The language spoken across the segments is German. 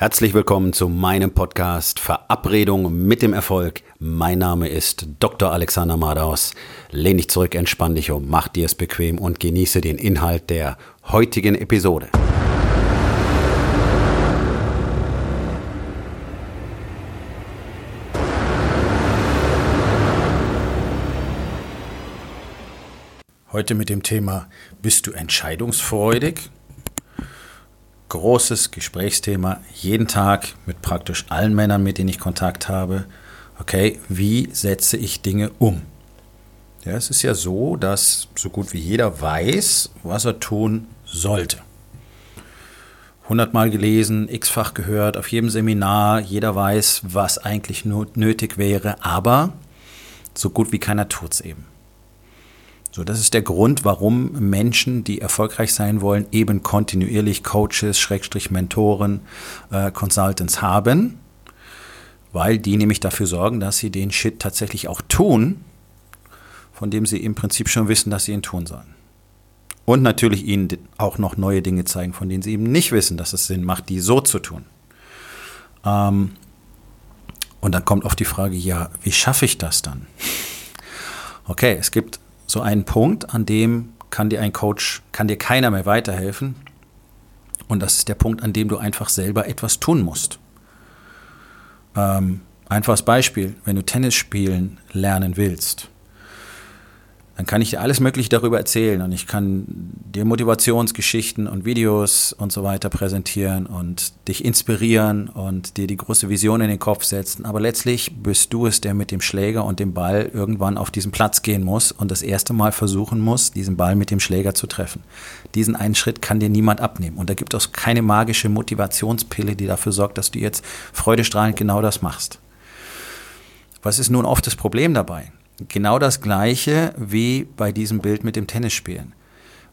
Herzlich willkommen zu meinem Podcast Verabredung mit dem Erfolg. Mein Name ist Dr. Alexander Madaus. Lehn dich zurück, entspann dich um, mach dir es bequem und genieße den Inhalt der heutigen Episode. Heute mit dem Thema Bist du entscheidungsfreudig? Großes Gesprächsthema jeden Tag mit praktisch allen Männern, mit denen ich Kontakt habe. Okay, wie setze ich Dinge um? Ja, es ist ja so, dass so gut wie jeder weiß, was er tun sollte. Hundertmal gelesen, x-fach gehört, auf jedem Seminar, jeder weiß, was eigentlich nötig wäre, aber so gut wie keiner tut es eben. So, das ist der Grund, warum Menschen, die erfolgreich sein wollen, eben kontinuierlich Coaches, Schrägstrich Mentoren, äh, Consultants haben, weil die nämlich dafür sorgen, dass sie den Shit tatsächlich auch tun, von dem sie im Prinzip schon wissen, dass sie ihn tun sollen. Und natürlich ihnen auch noch neue Dinge zeigen, von denen sie eben nicht wissen, dass es Sinn macht, die so zu tun. Ähm, und dann kommt oft die Frage, ja, wie schaffe ich das dann? Okay, es gibt so einen Punkt, an dem kann dir ein Coach, kann dir keiner mehr weiterhelfen. Und das ist der Punkt, an dem du einfach selber etwas tun musst. Ähm, einfaches Beispiel, wenn du Tennis spielen lernen willst, dann kann ich dir alles Mögliche darüber erzählen und ich kann dir Motivationsgeschichten und Videos und so weiter präsentieren und dich inspirieren und dir die große Vision in den Kopf setzen. Aber letztlich bist du es, der mit dem Schläger und dem Ball irgendwann auf diesen Platz gehen muss und das erste Mal versuchen muss, diesen Ball mit dem Schläger zu treffen. Diesen einen Schritt kann dir niemand abnehmen. Und da gibt es keine magische Motivationspille, die dafür sorgt, dass du jetzt freudestrahlend genau das machst. Was ist nun oft das Problem dabei? Genau das gleiche wie bei diesem Bild mit dem Tennisspielen.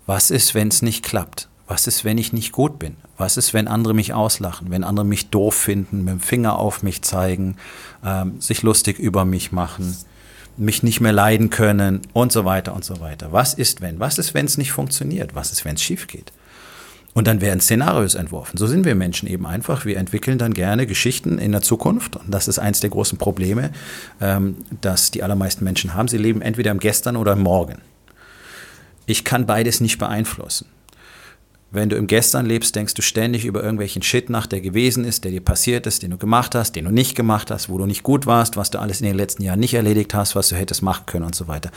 Was ist, wenn es nicht klappt? Was ist, wenn ich nicht gut bin? Was ist, wenn andere mich auslachen, wenn andere mich doof finden, mit dem Finger auf mich zeigen, ähm, sich lustig über mich machen, mich nicht mehr leiden können und so weiter und so weiter? Was ist, wenn? Was ist, wenn es nicht funktioniert? Was ist, wenn es schief geht? Und dann werden Szenarios entworfen. So sind wir Menschen eben einfach. Wir entwickeln dann gerne Geschichten in der Zukunft. Und das ist eins der großen Probleme, ähm, dass die allermeisten Menschen haben. Sie leben entweder im Gestern oder im Morgen. Ich kann beides nicht beeinflussen. Wenn du im Gestern lebst, denkst du ständig über irgendwelchen Shit nach, der gewesen ist, der dir passiert ist, den du gemacht hast, den du nicht gemacht hast, wo du nicht gut warst, was du alles in den letzten Jahren nicht erledigt hast, was du hättest machen können und so weiter.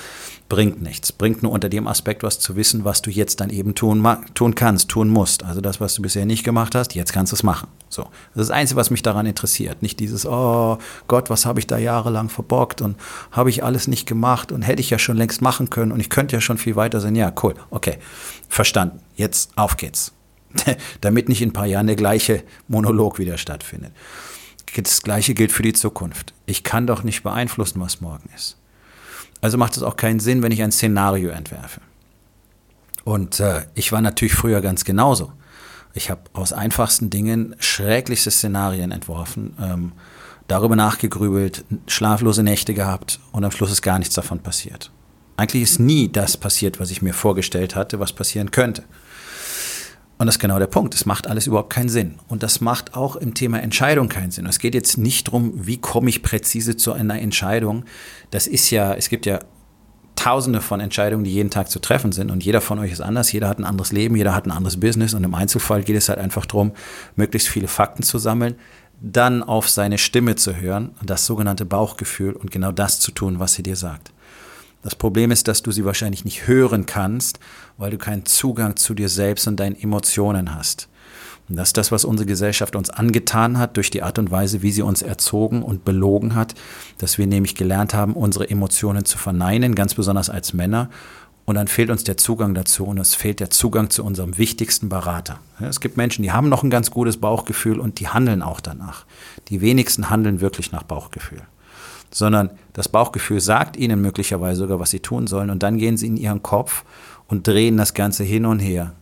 Bringt nichts. Bringt nur unter dem Aspekt was zu wissen, was du jetzt dann eben tun, tun kannst, tun musst. Also das, was du bisher nicht gemacht hast, jetzt kannst du es machen. So. Das ist das Einzige, was mich daran interessiert. Nicht dieses, oh Gott, was habe ich da jahrelang verbockt und habe ich alles nicht gemacht und hätte ich ja schon längst machen können und ich könnte ja schon viel weiter sein. Ja, cool. Okay. Verstanden. Jetzt auf geht's. Damit nicht in ein paar Jahren der gleiche Monolog wieder stattfindet. Das gleiche gilt für die Zukunft. Ich kann doch nicht beeinflussen, was morgen ist. Also macht es auch keinen Sinn, wenn ich ein Szenario entwerfe. Und äh, ich war natürlich früher ganz genauso. Ich habe aus einfachsten Dingen schrecklichste Szenarien entworfen, ähm, darüber nachgegrübelt, schlaflose Nächte gehabt und am Schluss ist gar nichts davon passiert. Eigentlich ist nie das passiert, was ich mir vorgestellt hatte, was passieren könnte. Und das ist genau der Punkt. Es macht alles überhaupt keinen Sinn. Und das macht auch im Thema Entscheidung keinen Sinn. Es geht jetzt nicht darum, wie komme ich präzise zu einer Entscheidung. Das ist ja, es gibt ja tausende von Entscheidungen, die jeden Tag zu treffen sind. Und jeder von euch ist anders. Jeder hat ein anderes Leben, jeder hat ein anderes Business. Und im Einzelfall geht es halt einfach darum, möglichst viele Fakten zu sammeln, dann auf seine Stimme zu hören, das sogenannte Bauchgefühl und genau das zu tun, was sie dir sagt. Das Problem ist, dass du sie wahrscheinlich nicht hören kannst, weil du keinen Zugang zu dir selbst und deinen Emotionen hast. Und das ist das, was unsere Gesellschaft uns angetan hat durch die Art und Weise, wie sie uns erzogen und belogen hat, dass wir nämlich gelernt haben, unsere Emotionen zu verneinen, ganz besonders als Männer. Und dann fehlt uns der Zugang dazu und es fehlt der Zugang zu unserem wichtigsten Berater. Es gibt Menschen, die haben noch ein ganz gutes Bauchgefühl und die handeln auch danach. Die wenigsten handeln wirklich nach Bauchgefühl sondern das Bauchgefühl sagt ihnen möglicherweise sogar, was sie tun sollen und dann gehen sie in ihren Kopf und drehen das Ganze hin und her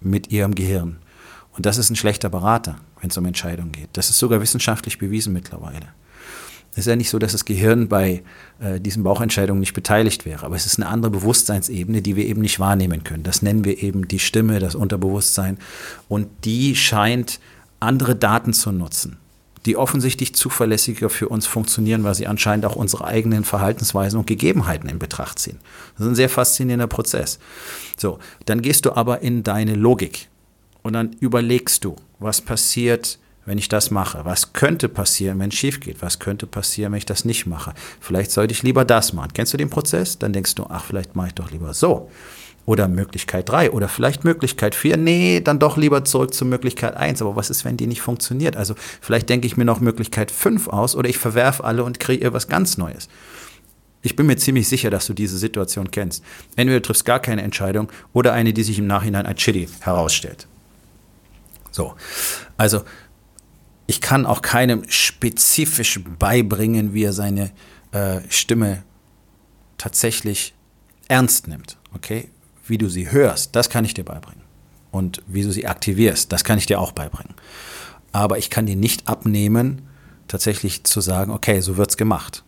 mit ihrem Gehirn. Und das ist ein schlechter Berater, wenn es um Entscheidungen geht. Das ist sogar wissenschaftlich bewiesen mittlerweile. Es ist ja nicht so, dass das Gehirn bei äh, diesen Bauchentscheidungen nicht beteiligt wäre, aber es ist eine andere Bewusstseinsebene, die wir eben nicht wahrnehmen können. Das nennen wir eben die Stimme, das Unterbewusstsein. Und die scheint andere Daten zu nutzen, die offensichtlich zuverlässiger für uns funktionieren, weil sie anscheinend auch unsere eigenen Verhaltensweisen und Gegebenheiten in Betracht ziehen. Das ist ein sehr faszinierender Prozess. So, dann gehst du aber in deine Logik und dann überlegst du, was passiert, wenn ich das mache? Was könnte passieren, wenn es schief geht? Was könnte passieren, wenn ich das nicht mache? Vielleicht sollte ich lieber das machen. Kennst du den Prozess? Dann denkst du, ach, vielleicht mache ich doch lieber so. Oder Möglichkeit 3 oder vielleicht Möglichkeit 4. Nee, dann doch lieber zurück zur Möglichkeit 1. Aber was ist, wenn die nicht funktioniert? Also vielleicht denke ich mir noch Möglichkeit 5 aus oder ich verwerfe alle und kreiere was ganz Neues. Ich bin mir ziemlich sicher, dass du diese Situation kennst. Entweder du triffst gar keine Entscheidung oder eine, die sich im Nachhinein als Chili herausstellt. So, also ich kann auch keinem spezifisch beibringen, wie er seine äh, Stimme tatsächlich ernst nimmt. Okay? Wie du sie hörst, das kann ich dir beibringen. Und wie du sie aktivierst, das kann ich dir auch beibringen. Aber ich kann dir nicht abnehmen, tatsächlich zu sagen, okay, so wird's gemacht.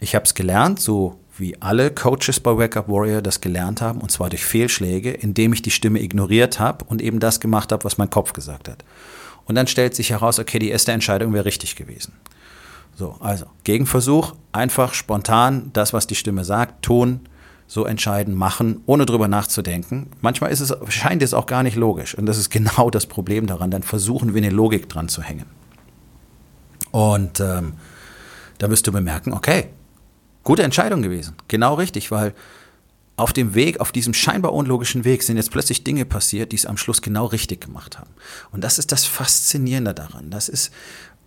Ich habe es gelernt, so wie alle Coaches bei Wake Up Warrior das gelernt haben, und zwar durch Fehlschläge, indem ich die Stimme ignoriert habe und eben das gemacht habe, was mein Kopf gesagt hat. Und dann stellt sich heraus, okay, die erste Entscheidung wäre richtig gewesen. So, also Gegenversuch, einfach spontan das, was die Stimme sagt, tun, so entscheiden, machen, ohne drüber nachzudenken. Manchmal ist es, scheint es auch gar nicht logisch. Und das ist genau das Problem daran. Dann versuchen wir eine Logik dran zu hängen. Und ähm, da wirst du bemerken, okay, gute Entscheidung gewesen. Genau richtig, weil auf dem Weg, auf diesem scheinbar unlogischen Weg sind jetzt plötzlich Dinge passiert, die es am Schluss genau richtig gemacht haben. Und das ist das Faszinierende daran. Das ist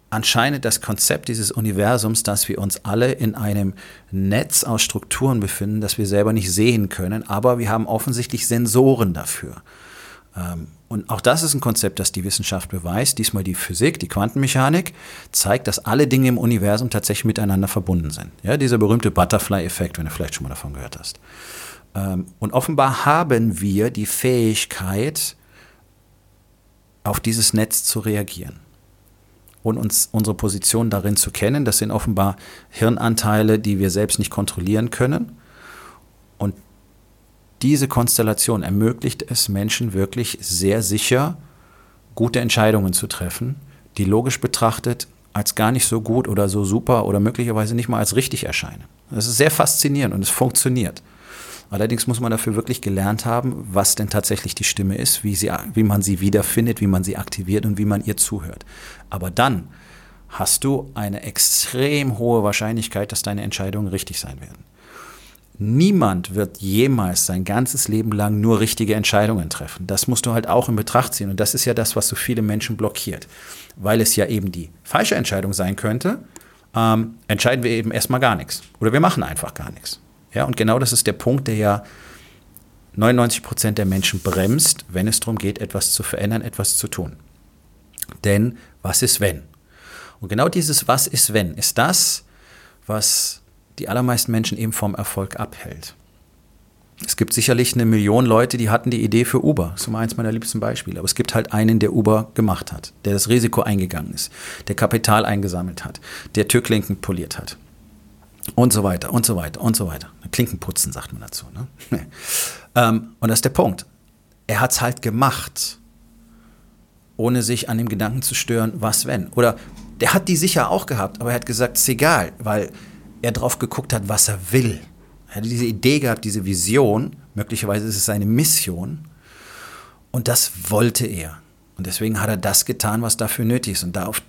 anscheinend das Konzept dieses Universums, dass wir uns alle in einem Netz aus Strukturen befinden, das wir selber nicht sehen können, aber wir haben offensichtlich Sensoren dafür. Ähm, und auch das ist ein Konzept, das die Wissenschaft beweist. Diesmal die Physik, die Quantenmechanik zeigt, dass alle Dinge im Universum tatsächlich miteinander verbunden sind. Ja, dieser berühmte Butterfly-Effekt, wenn du vielleicht schon mal davon gehört hast. Ähm, und offenbar haben wir die Fähigkeit, auf dieses Netz zu reagieren und uns unsere Position darin zu kennen. Das sind offenbar Hirnanteile, die wir selbst nicht kontrollieren können. Und diese Konstellation ermöglicht es Menschen wirklich sehr sicher, gute Entscheidungen zu treffen, die logisch betrachtet als gar nicht so gut oder so super oder möglicherweise nicht mal als richtig erscheinen. Das ist sehr faszinierend und es funktioniert. Allerdings muss man dafür wirklich gelernt haben, was denn tatsächlich die Stimme ist, wie, sie, wie man sie wiederfindet, wie man sie aktiviert und wie man ihr zuhört. Aber dann hast du eine extrem hohe Wahrscheinlichkeit, dass deine Entscheidungen richtig sein werden. Niemand wird jemals sein ganzes Leben lang nur richtige Entscheidungen treffen. Das musst du halt auch in Betracht ziehen. Und das ist ja das, was so viele Menschen blockiert. Weil es ja eben die falsche Entscheidung sein könnte, ähm, entscheiden wir eben erstmal gar nichts. Oder wir machen einfach gar nichts. Ja, und genau das ist der Punkt, der ja 99 Prozent der Menschen bremst, wenn es darum geht, etwas zu verändern, etwas zu tun. Denn was ist wenn? Und genau dieses Was ist wenn ist das, was die allermeisten Menschen eben vom Erfolg abhält. Es gibt sicherlich eine Million Leute, die hatten die Idee für Uber. Das ist immer eins meiner liebsten Beispiele. Aber es gibt halt einen, der Uber gemacht hat, der das Risiko eingegangen ist, der Kapital eingesammelt hat, der Türklinken poliert hat. Und so weiter und so weiter und so weiter. Klinken putzen, sagt man dazu. Ne? ähm, und das ist der Punkt. Er hat es halt gemacht, ohne sich an dem Gedanken zu stören, was wenn. Oder der hat die sicher auch gehabt, aber er hat gesagt, es ist egal, weil er drauf geguckt hat, was er will. Er hatte diese Idee gehabt, diese Vision, möglicherweise ist es seine Mission. Und das wollte er. Und deswegen hat er das getan, was dafür nötig ist. Und darauf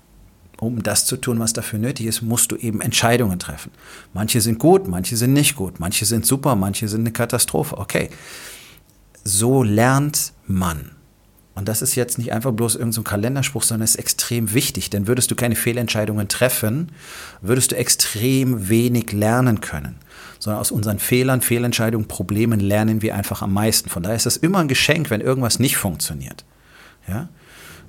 um das zu tun, was dafür nötig ist, musst du eben Entscheidungen treffen. Manche sind gut, manche sind nicht gut, manche sind super, manche sind eine Katastrophe. Okay, so lernt man. Und das ist jetzt nicht einfach bloß irgendein so Kalenderspruch, sondern es ist extrem wichtig. Denn würdest du keine Fehlentscheidungen treffen, würdest du extrem wenig lernen können. Sondern aus unseren Fehlern, Fehlentscheidungen, Problemen lernen wir einfach am meisten. Von daher ist es immer ein Geschenk, wenn irgendwas nicht funktioniert. Ja?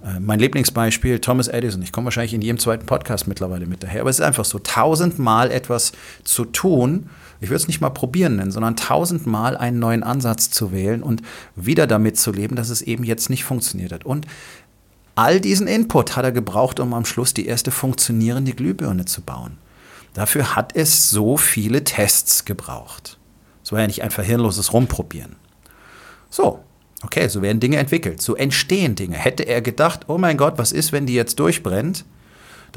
Äh, mein Lieblingsbeispiel, Thomas Edison. Ich komme wahrscheinlich in jedem zweiten Podcast mittlerweile mit daher. Aber es ist einfach so, tausendmal etwas zu tun. Ich würde es nicht mal probieren nennen, sondern tausendmal einen neuen Ansatz zu wählen und wieder damit zu leben, dass es eben jetzt nicht funktioniert hat. Und all diesen Input hat er gebraucht, um am Schluss die erste funktionierende Glühbirne zu bauen. Dafür hat es so viele Tests gebraucht. Es war ja nicht einfach hirnloses Rumprobieren. So, Okay, so werden Dinge entwickelt, so entstehen Dinge. Hätte er gedacht, oh mein Gott, was ist, wenn die jetzt durchbrennt?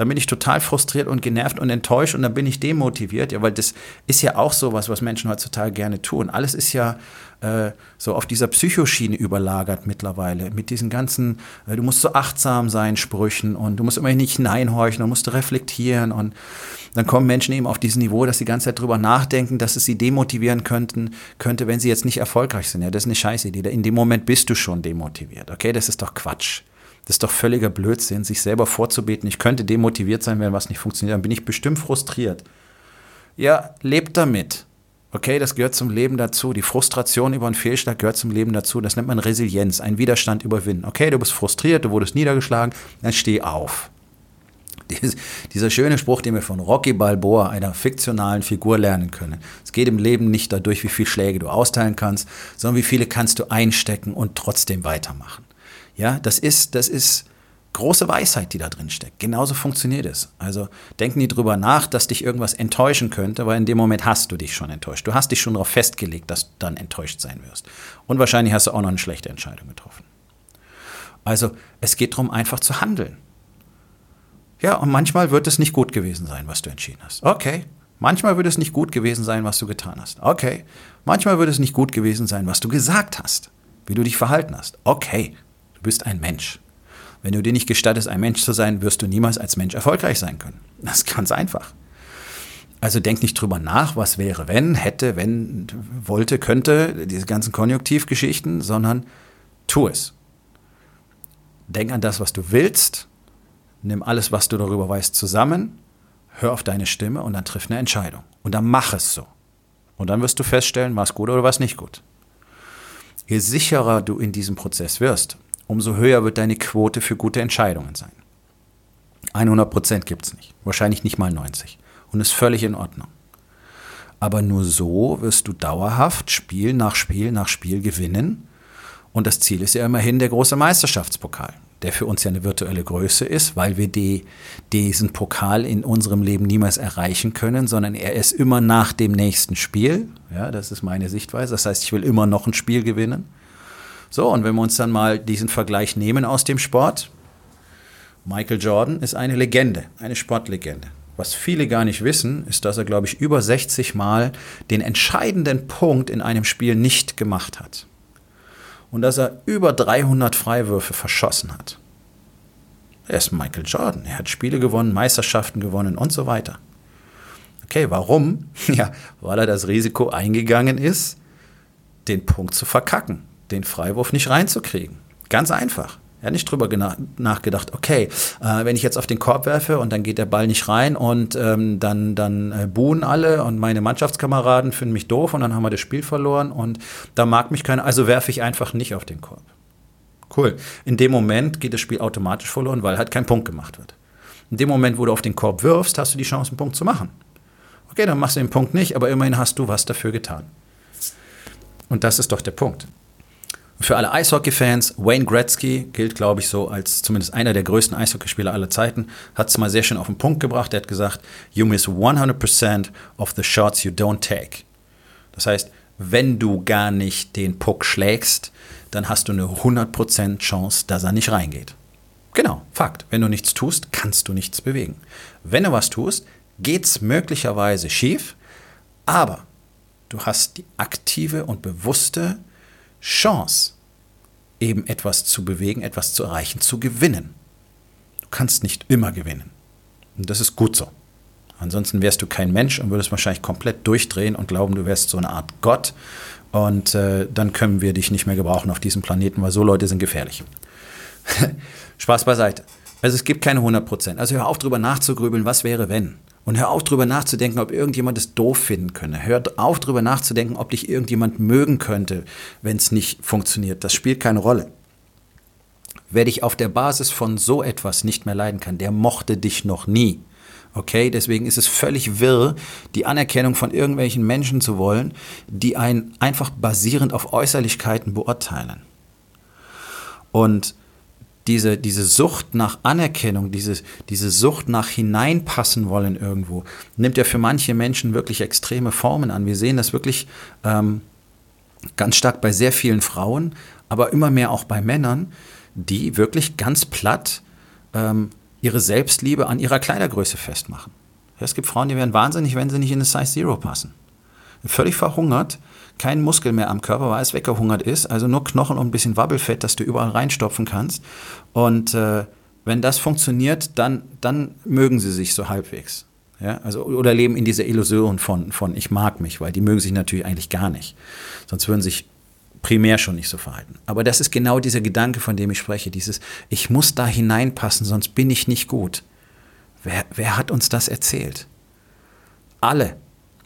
Dann bin ich total frustriert und genervt und enttäuscht und dann bin ich demotiviert. Ja, weil das ist ja auch sowas, was Menschen heutzutage gerne tun. Alles ist ja äh, so auf dieser Psychoschiene überlagert mittlerweile. Mit diesen ganzen, äh, du musst so achtsam sein, Sprüchen und du musst immer nicht hineinhorchen, du musst reflektieren und dann kommen Menschen eben auf dieses Niveau, dass sie die ganze Zeit drüber nachdenken, dass es sie demotivieren könnten, könnte, wenn sie jetzt nicht erfolgreich sind. Ja, das ist eine scheiße Idee. In dem Moment bist du schon demotiviert. Okay, das ist doch Quatsch. Das ist doch völliger Blödsinn, sich selber vorzubeten, ich könnte demotiviert sein, wenn was nicht funktioniert, dann bin ich bestimmt frustriert. Ja, lebt damit. Okay, das gehört zum Leben dazu. Die Frustration über einen Fehlschlag gehört zum Leben dazu. Das nennt man Resilienz, ein Widerstand überwinden. Okay, du bist frustriert, du wurdest niedergeschlagen, dann steh auf. Dies, dieser schöne Spruch, den wir von Rocky Balboa, einer fiktionalen Figur, lernen können. Es geht im Leben nicht dadurch, wie viele Schläge du austeilen kannst, sondern wie viele kannst du einstecken und trotzdem weitermachen. Ja, das ist, das ist große Weisheit, die da drin steckt. Genauso funktioniert es. Also denk nie drüber nach, dass dich irgendwas enttäuschen könnte, weil in dem Moment hast du dich schon enttäuscht. Du hast dich schon darauf festgelegt, dass du dann enttäuscht sein wirst. Und wahrscheinlich hast du auch noch eine schlechte Entscheidung getroffen. Also es geht darum, einfach zu handeln. Ja, und manchmal wird es nicht gut gewesen sein, was du entschieden hast. Okay. Manchmal wird es nicht gut gewesen sein, was du getan hast. Okay. Manchmal wird es nicht gut gewesen sein, was du gesagt hast, wie du dich verhalten hast. Okay. Du bist ein Mensch. Wenn du dir nicht gestattest, ein Mensch zu sein, wirst du niemals als Mensch erfolgreich sein können. Das ist ganz einfach. Also denk nicht drüber nach, was wäre, wenn, hätte, wenn, wollte, könnte, diese ganzen Konjunktivgeschichten, sondern tu es. Denk an das, was du willst, nimm alles, was du darüber weißt, zusammen, hör auf deine Stimme und dann triff eine Entscheidung. Und dann mach es so. Und dann wirst du feststellen, war es gut oder war es nicht gut. Je sicherer du in diesem Prozess wirst, umso höher wird deine Quote für gute Entscheidungen sein. 100 Prozent gibt es nicht, wahrscheinlich nicht mal 90 und ist völlig in Ordnung. Aber nur so wirst du dauerhaft Spiel nach Spiel nach Spiel gewinnen und das Ziel ist ja immerhin der große Meisterschaftspokal, der für uns ja eine virtuelle Größe ist, weil wir die, diesen Pokal in unserem Leben niemals erreichen können, sondern er ist immer nach dem nächsten Spiel. Ja, das ist meine Sichtweise. Das heißt, ich will immer noch ein Spiel gewinnen. So, und wenn wir uns dann mal diesen Vergleich nehmen aus dem Sport, Michael Jordan ist eine Legende, eine Sportlegende. Was viele gar nicht wissen, ist, dass er, glaube ich, über 60 Mal den entscheidenden Punkt in einem Spiel nicht gemacht hat. Und dass er über 300 Freiwürfe verschossen hat. Er ist Michael Jordan. Er hat Spiele gewonnen, Meisterschaften gewonnen und so weiter. Okay, warum? Ja, weil er das Risiko eingegangen ist, den Punkt zu verkacken den Freiwurf nicht reinzukriegen. Ganz einfach. Er hat nicht drüber nachgedacht, okay, äh, wenn ich jetzt auf den Korb werfe und dann geht der Ball nicht rein und ähm, dann, dann äh, buhen alle und meine Mannschaftskameraden finden mich doof und dann haben wir das Spiel verloren und da mag mich keiner, also werfe ich einfach nicht auf den Korb. Cool. In dem Moment geht das Spiel automatisch verloren, weil halt kein Punkt gemacht wird. In dem Moment, wo du auf den Korb wirfst, hast du die Chance, einen Punkt zu machen. Okay, dann machst du den Punkt nicht, aber immerhin hast du was dafür getan. Und das ist doch der Punkt. Für alle Eishockey-Fans, Wayne Gretzky gilt, glaube ich, so als zumindest einer der größten Eishockeyspieler aller Zeiten, hat es mal sehr schön auf den Punkt gebracht. Er hat gesagt, you miss 100% of the shots you don't take. Das heißt, wenn du gar nicht den Puck schlägst, dann hast du eine 100% Chance, dass er nicht reingeht. Genau, Fakt. Wenn du nichts tust, kannst du nichts bewegen. Wenn du was tust, geht es möglicherweise schief, aber du hast die aktive und bewusste Chance, eben etwas zu bewegen, etwas zu erreichen, zu gewinnen. Du kannst nicht immer gewinnen. Und das ist gut so. Ansonsten wärst du kein Mensch und würdest wahrscheinlich komplett durchdrehen und glauben, du wärst so eine Art Gott. Und äh, dann können wir dich nicht mehr gebrauchen auf diesem Planeten, weil so Leute sind gefährlich. Spaß beiseite. Also es gibt keine 100 Prozent. Also hör auf, drüber nachzugrübeln, was wäre, wenn. Und hör auf, drüber nachzudenken, ob irgendjemand es doof finden könne. Hör auf, drüber nachzudenken, ob dich irgendjemand mögen könnte, wenn es nicht funktioniert. Das spielt keine Rolle. Wer dich auf der Basis von so etwas nicht mehr leiden kann, der mochte dich noch nie. Okay, deswegen ist es völlig wirr, die Anerkennung von irgendwelchen Menschen zu wollen, die einen einfach basierend auf Äußerlichkeiten beurteilen. Und diese, diese Sucht nach Anerkennung, diese, diese Sucht nach hineinpassen wollen irgendwo, nimmt ja für manche Menschen wirklich extreme Formen an. Wir sehen das wirklich ähm, Ganz stark bei sehr vielen Frauen, aber immer mehr auch bei Männern, die wirklich ganz platt ähm, ihre Selbstliebe an ihrer Kleidergröße festmachen. Es gibt Frauen, die werden wahnsinnig, wenn sie nicht in eine Size Zero passen. Völlig verhungert, kein Muskel mehr am Körper, weil es weggehungert ist, also nur Knochen und ein bisschen Wabbelfett, das du überall reinstopfen kannst. Und äh, wenn das funktioniert, dann, dann mögen sie sich so halbwegs. Ja, also, oder leben in dieser Illusion von, von ich mag mich, weil die mögen sich natürlich eigentlich gar nicht. Sonst würden sich primär schon nicht so verhalten. Aber das ist genau dieser Gedanke, von dem ich spreche, dieses ich muss da hineinpassen, sonst bin ich nicht gut. Wer, wer hat uns das erzählt? Alle.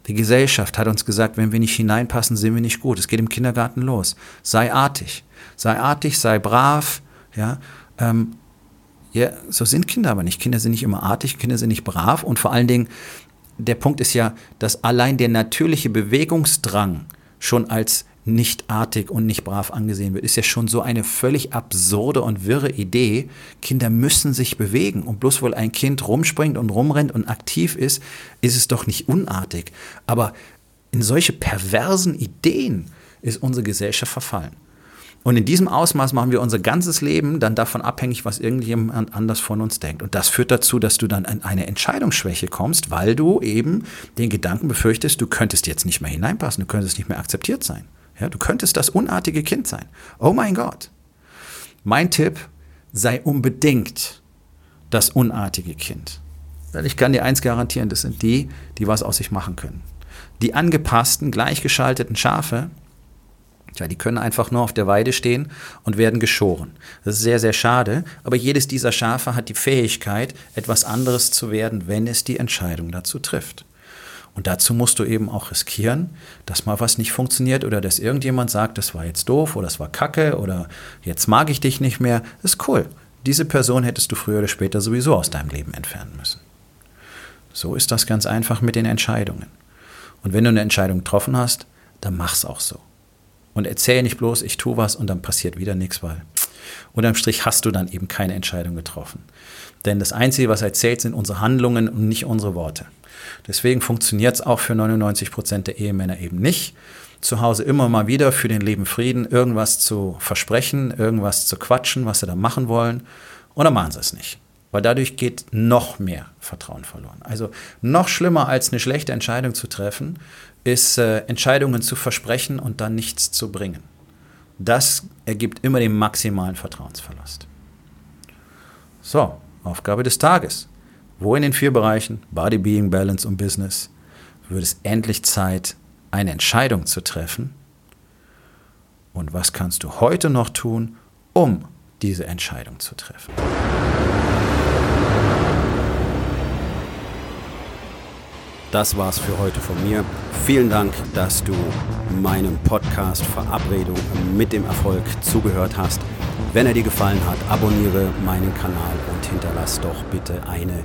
Die Gesellschaft hat uns gesagt, wenn wir nicht hineinpassen, sind wir nicht gut. Es geht im Kindergarten los. Sei artig. Sei artig, sei brav. Ja, ähm, ja, so sind Kinder aber nicht. Kinder sind nicht immer artig, Kinder sind nicht brav und vor allen Dingen, der Punkt ist ja, dass allein der natürliche Bewegungsdrang schon als nicht artig und nicht brav angesehen wird, ist ja schon so eine völlig absurde und wirre Idee. Kinder müssen sich bewegen und bloß weil ein Kind rumspringt und rumrennt und aktiv ist, ist es doch nicht unartig. Aber in solche perversen Ideen ist unsere Gesellschaft verfallen. Und in diesem Ausmaß machen wir unser ganzes Leben dann davon abhängig, was irgendjemand anders von uns denkt. Und das führt dazu, dass du dann an eine Entscheidungsschwäche kommst, weil du eben den Gedanken befürchtest, du könntest jetzt nicht mehr hineinpassen, du könntest nicht mehr akzeptiert sein. Ja, du könntest das unartige Kind sein. Oh mein Gott. Mein Tipp, sei unbedingt das unartige Kind. Ich kann dir eins garantieren, das sind die, die was aus sich machen können. Die angepassten, gleichgeschalteten Schafe, Tja, die können einfach nur auf der Weide stehen und werden geschoren. Das ist sehr, sehr schade, aber jedes dieser Schafe hat die Fähigkeit, etwas anderes zu werden, wenn es die Entscheidung dazu trifft. Und dazu musst du eben auch riskieren, dass mal was nicht funktioniert oder dass irgendjemand sagt, das war jetzt doof oder das war kacke oder jetzt mag ich dich nicht mehr. Das ist cool. Diese Person hättest du früher oder später sowieso aus deinem Leben entfernen müssen. So ist das ganz einfach mit den Entscheidungen. Und wenn du eine Entscheidung getroffen hast, dann mach's auch so. Und erzähl nicht bloß, ich tue was und dann passiert wieder nichts, weil unterm Strich hast du dann eben keine Entscheidung getroffen. Denn das Einzige, was erzählt, sind unsere Handlungen und nicht unsere Worte. Deswegen funktioniert es auch für 99 Prozent der Ehemänner eben nicht. Zu Hause immer mal wieder für den Leben Frieden irgendwas zu versprechen, irgendwas zu quatschen, was sie da machen wollen. Und dann machen sie es nicht. Weil dadurch geht noch mehr Vertrauen verloren. Also noch schlimmer als eine schlechte Entscheidung zu treffen, ist äh, Entscheidungen zu versprechen und dann nichts zu bringen. Das ergibt immer den maximalen Vertrauensverlust. So, Aufgabe des Tages. Wo in den vier Bereichen Body, Being, Balance und Business wird es endlich Zeit, eine Entscheidung zu treffen? Und was kannst du heute noch tun, um diese Entscheidung zu treffen? Das war's für heute von mir. Vielen Dank, dass du meinem Podcast Verabredung mit dem Erfolg zugehört hast. Wenn er dir gefallen hat, abonniere meinen Kanal und hinterlass doch bitte eine